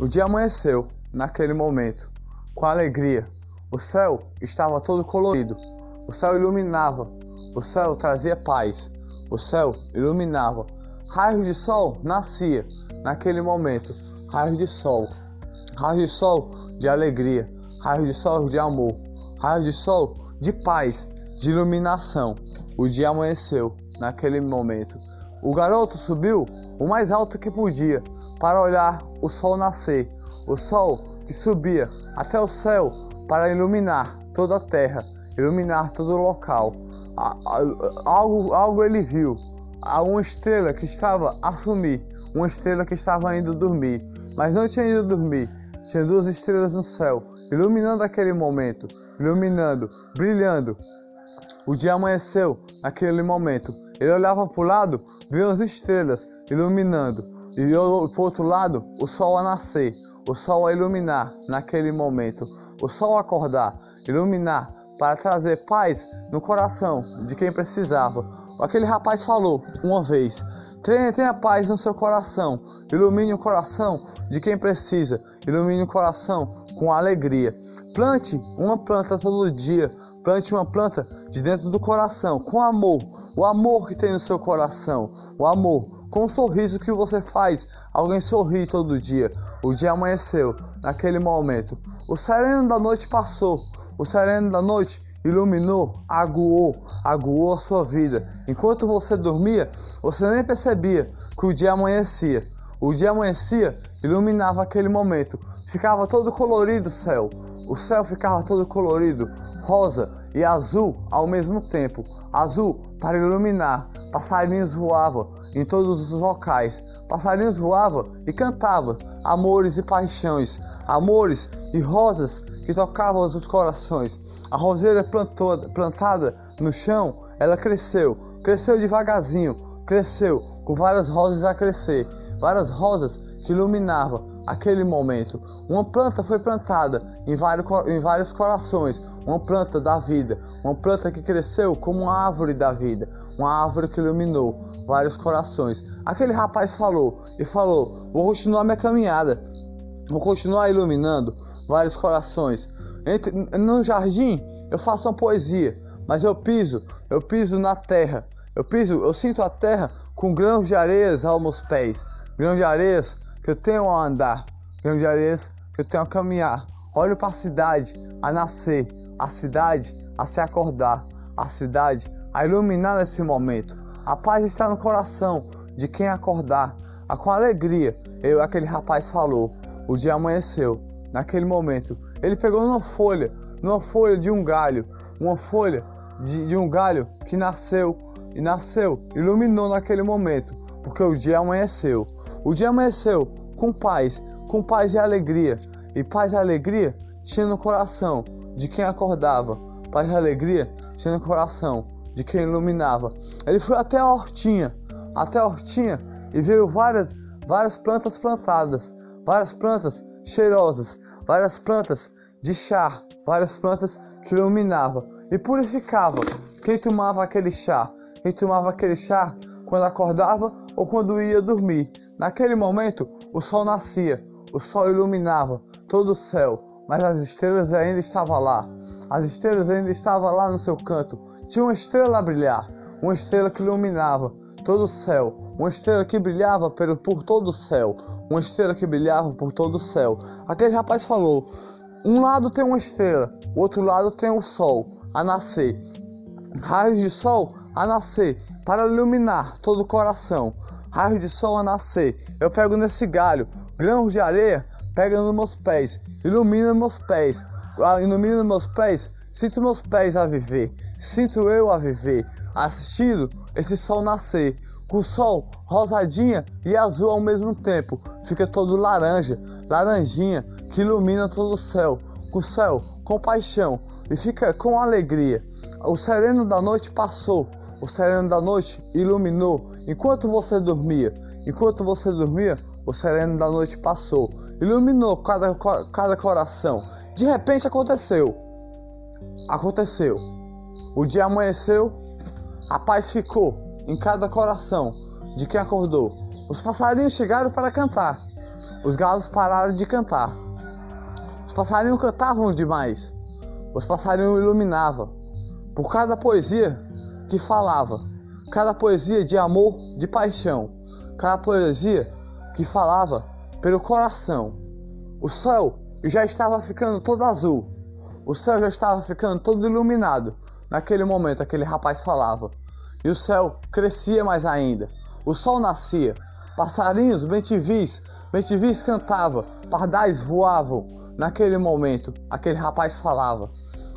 O dia amanheceu, naquele momento, com alegria. O céu estava todo colorido. O céu iluminava. O céu trazia paz. O céu iluminava. Raios de sol nascia naquele momento. Raios de sol. Raios de sol de alegria. Raios de sol de amor. Raios de sol de paz, de iluminação. O dia amanheceu naquele momento. O garoto subiu o mais alto que podia para olhar o sol nascer, o sol que subia até o céu para iluminar toda a terra, iluminar todo o local. Algo, algo ele viu, uma estrela que estava a sumir, uma estrela que estava indo dormir, mas não tinha ido dormir, tinha duas estrelas no céu, iluminando aquele momento, iluminando, brilhando. O dia amanheceu naquele momento. Ele olhava para o lado, viu as estrelas iluminando, e para o outro lado, o sol a nascer, o sol a iluminar naquele momento, o sol a acordar, iluminar para trazer paz no coração de quem precisava. Aquele rapaz falou uma vez: tenha paz no seu coração, ilumine o coração de quem precisa, ilumine o coração com alegria. Plante uma planta todo dia, plante uma planta de dentro do coração, com amor, o amor que tem no seu coração, o amor com o sorriso que você faz, alguém sorri todo dia. O dia amanheceu, naquele momento. O sereno da noite passou, o sereno da noite iluminou, aguou, aguou a sua vida. Enquanto você dormia, você nem percebia que o dia amanhecia. O dia amanhecia, iluminava aquele momento. Ficava todo colorido o céu. O céu ficava todo colorido, rosa e azul ao mesmo tempo. Azul para iluminar. Passarinhos voavam em todos os locais. Passarinhos voavam e cantavam amores e paixões, amores e rosas que tocavam os corações. A roseira plantou, plantada no chão, ela cresceu, cresceu devagarzinho, cresceu com várias rosas a crescer, várias rosas que iluminavam aquele momento. Uma planta foi plantada em vários, em vários corações, uma planta da vida, uma planta que cresceu como uma árvore da vida, uma árvore que iluminou vários corações. Aquele rapaz falou e falou: Vou continuar minha caminhada, vou continuar iluminando vários corações. Entre, no jardim eu faço uma poesia, mas eu piso, eu piso na terra, eu piso, eu sinto a terra com grãos de areias aos meus pés, grãos de areias que eu tenho a andar, grãos de areias que eu tenho a caminhar. Olho para a cidade a nascer, a cidade a se acordar, a cidade a iluminar nesse momento. A paz está no coração de quem acordar. A com alegria, eu aquele rapaz falou. O dia amanheceu. Naquele momento, ele pegou numa folha, numa folha de um galho, uma folha de, de um galho que nasceu e nasceu, iluminou naquele momento, porque o dia amanheceu. O dia amanheceu com paz, com paz e alegria. E paz e alegria tinha no coração de quem acordava. Paz e alegria tinha no coração de quem iluminava. Ele foi até a hortinha, até a hortinha e viu várias, várias plantas plantadas, várias plantas cheirosas, várias plantas de chá, várias plantas que iluminava e purificava. Quem tomava aquele chá, quem tomava aquele chá quando acordava ou quando ia dormir. Naquele momento, o sol nascia, o sol iluminava todo o céu, mas as estrelas ainda estavam lá. As estrelas ainda estavam lá no seu canto. Tinha uma estrela a brilhar, uma estrela que iluminava todo o céu, uma estrela que brilhava por, por todo o céu, uma estrela que brilhava por todo o céu. Aquele rapaz falou: um lado tem uma estrela, o outro lado tem o sol a nascer, raios de sol a nascer para iluminar todo o coração, raios de sol a nascer. Eu pego nesse galho, grãos de areia, pega nos meus pés, ilumina meus pés, ah, ilumina meus pés, sinto meus pés a viver, sinto eu a viver, assistindo esse sol nascer. Com o sol rosadinha e azul ao mesmo tempo, fica todo laranja, laranjinha, que ilumina todo o céu, com o céu com paixão e fica com alegria. O sereno da noite passou, o sereno da noite iluminou enquanto você dormia. Enquanto você dormia, o sereno da noite passou, iluminou cada, cada coração. De repente aconteceu. Aconteceu. O dia amanheceu, a paz ficou em cada coração de quem acordou. Os passarinhos chegaram para cantar. os galos pararam de cantar. Os passarinhos cantavam demais. Os passarinhos iluminavam. Por cada poesia que falava, cada poesia de amor, de paixão, cada poesia que falava pelo coração. O céu já estava ficando todo azul. O céu já estava ficando todo iluminado. Naquele momento, aquele rapaz falava. E o céu crescia mais ainda. O sol nascia. Passarinhos, bentivis, bentivis cantava. Pardais voavam. Naquele momento, aquele rapaz falava.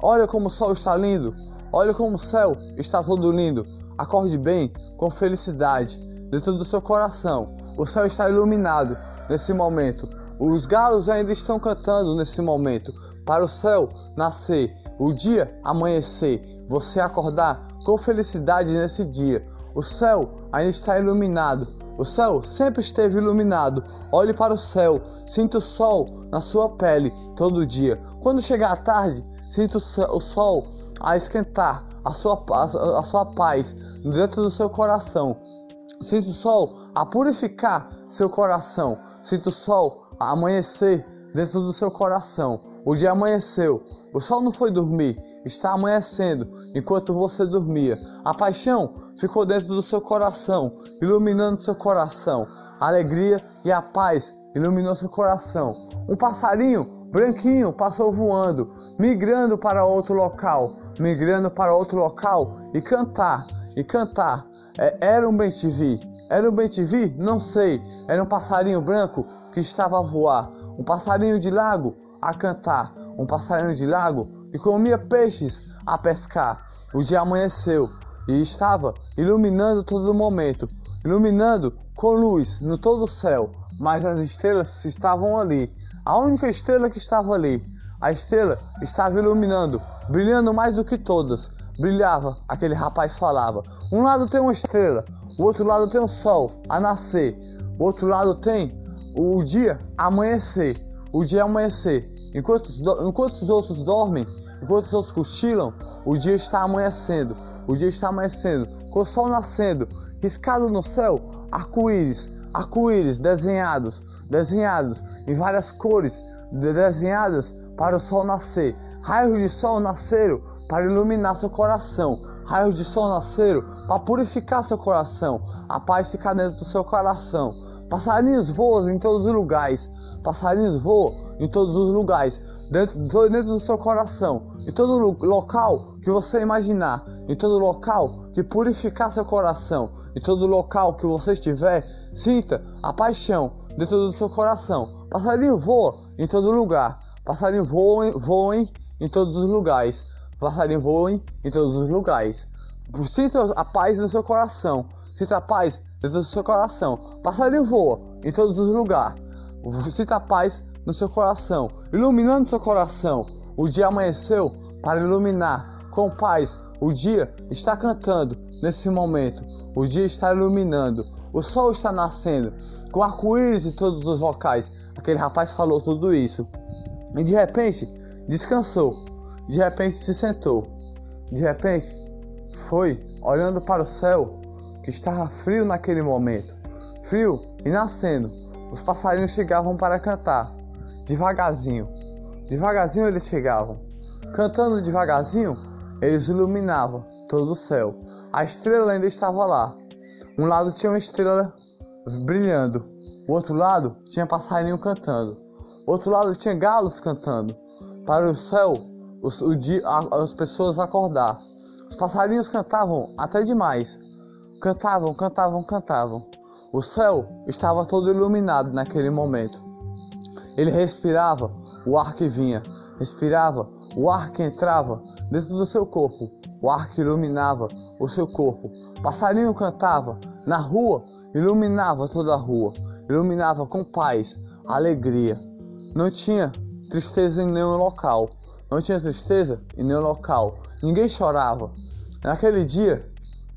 Olha como o sol está lindo. Olha como o céu está todo lindo. Acorde bem, com felicidade, dentro do seu coração. O céu está iluminado nesse momento. Os galos ainda estão cantando nesse momento. Para o céu nascer, o dia amanhecer, você acordar com felicidade nesse dia. O céu ainda está iluminado. O céu sempre esteve iluminado. Olhe para o céu, sinta o sol na sua pele todo dia. Quando chegar a tarde, sinta o sol a esquentar a sua, a, a sua paz dentro do seu coração. Sinta o sol a purificar seu coração. Sinta o sol a amanhecer dentro do seu coração. O dia amanheceu, o sol não foi dormir, está amanhecendo enquanto você dormia. A paixão ficou dentro do seu coração, iluminando seu coração. A alegria e a paz iluminou seu coração. Um passarinho branquinho passou voando, migrando para outro local, migrando para outro local e cantar, e cantar. É, era um bem-te-vi, era um bem-te-vi? Não sei. Era um passarinho branco que estava a voar, um passarinho de lago a cantar, um passarinho de lago que comia peixes a pescar. O dia amanheceu e estava iluminando todo o momento, iluminando com luz no todo o céu, mas as estrelas estavam ali. A única estrela que estava ali, a estrela estava iluminando, brilhando mais do que todas. Brilhava, aquele rapaz falava. Um lado tem uma estrela, o outro lado tem o sol a nascer, o outro lado tem o dia amanhecer, o dia amanhecer. Enquanto, enquanto os outros dormem, enquanto os outros cochilam, o dia está amanhecendo, o dia está amanhecendo, com o sol nascendo, riscado no céu, arco-íris, arco-íris desenhados, desenhados em várias cores, desenhadas para o sol nascer. Raios de sol nasceram para iluminar seu coração. Raios de sol nasceram para purificar seu coração. A paz ficar dentro do seu coração. Passarinhos voam em todos os lugares. Passarinhos voam em todos os lugares. Dentro, dentro do seu coração. Em todo local que você imaginar. Em todo local que purificar seu coração. Em todo local que você estiver, sinta a paixão dentro do seu coração. Passarinho voa em todo lugar. Passarinho voa, voa em todos os lugares. Passarinho voa em todos os lugares. Sinta a paz no seu coração. Sinta a paz dentro do seu coração. Passarinho voa em todos os lugares. Sinta a paz no seu coração, iluminando seu coração. O dia amanheceu para iluminar com paz. O dia está cantando nesse momento. O dia está iluminando. O sol está nascendo com arco-íris em todos os locais. Aquele rapaz falou tudo isso. E de repente descansou. De repente se sentou. De repente foi olhando para o céu que estava frio naquele momento. Frio e nascendo. Os passarinhos chegavam para cantar. Devagarzinho. Devagarzinho eles chegavam. Cantando devagarzinho, eles iluminavam todo o céu. A estrela ainda estava lá. Um lado tinha uma estrela brilhando. O outro lado tinha passarinho cantando. Outro lado tinha galos cantando. Para o céu, os, o dia, as pessoas acordar. Os passarinhos cantavam até demais. Cantavam, cantavam, cantavam. O céu estava todo iluminado naquele momento. Ele respirava o ar que vinha, respirava o ar que entrava dentro do seu corpo, o ar que iluminava o seu corpo. Passarinho cantava na rua iluminava toda a rua, iluminava com paz, alegria. Não tinha tristeza em nenhum local, não tinha tristeza em nenhum local. Ninguém chorava. Naquele dia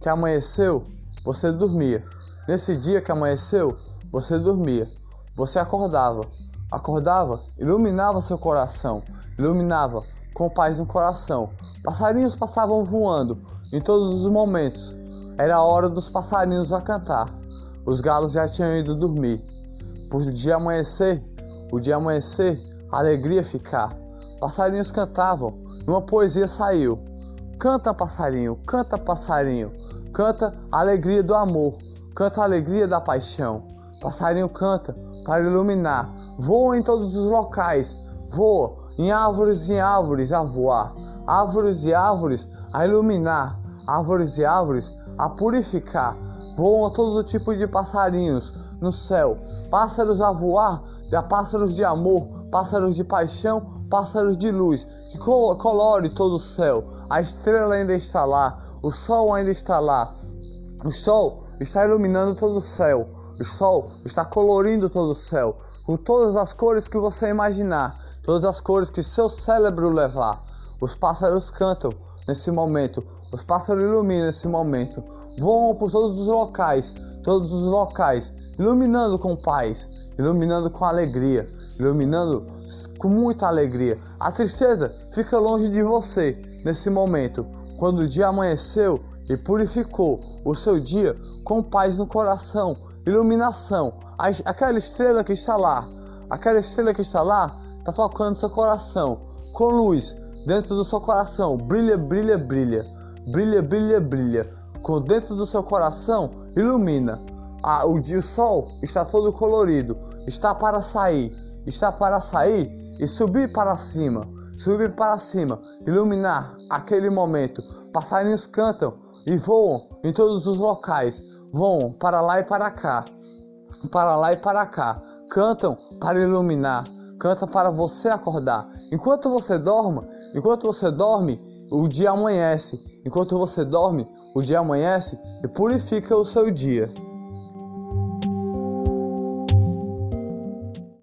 que amanheceu, você dormia. Nesse dia que amanheceu, você dormia. Você acordava. Acordava, iluminava seu coração, iluminava com paz no coração. Passarinhos passavam voando em todos os momentos. Era a hora dos passarinhos a cantar. Os galos já tinham ido dormir. por dia amanhecer, o dia amanhecer, alegria ficar. Passarinhos cantavam, uma poesia saiu. Canta, passarinho, canta, passarinho, canta a alegria do amor, canta a alegria da paixão. Passarinho canta para iluminar, voa em todos os locais, voa em árvores e árvores a voar, árvores e árvores a iluminar, árvores e árvores a purificar. Voam todo tipo de passarinhos no céu, pássaros a voar, pássaros de amor, pássaros de paixão, pássaros de luz, que colore todo o céu. A estrela ainda está lá, o sol ainda está lá. O sol está iluminando todo o céu. O sol está colorindo todo o céu, com todas as cores que você imaginar, todas as cores que seu cérebro levar. Os pássaros cantam nesse momento, os pássaros iluminam nesse momento, voam por todos os locais, todos os locais, iluminando com paz, iluminando com alegria, iluminando com muita alegria. A tristeza fica longe de você nesse momento, quando o dia amanheceu e purificou o seu dia com paz no coração, iluminação. Aquela estrela que está lá, aquela estrela que está lá, está tocando seu coração com luz dentro do seu coração. Brilha, brilha, brilha, brilha, brilha, brilha. Com dentro do seu coração ilumina. Ah, o dia, sol está todo colorido, está para sair, está para sair e subir para cima, subir para cima, iluminar aquele momento. Passarinhos cantam e voam em todos os locais, voam para lá e para cá, para lá e para cá, cantam para iluminar, canta para você acordar. Enquanto você dorme, enquanto você dorme, o dia amanhece. Enquanto você dorme, o dia amanhece e purifica o seu dia.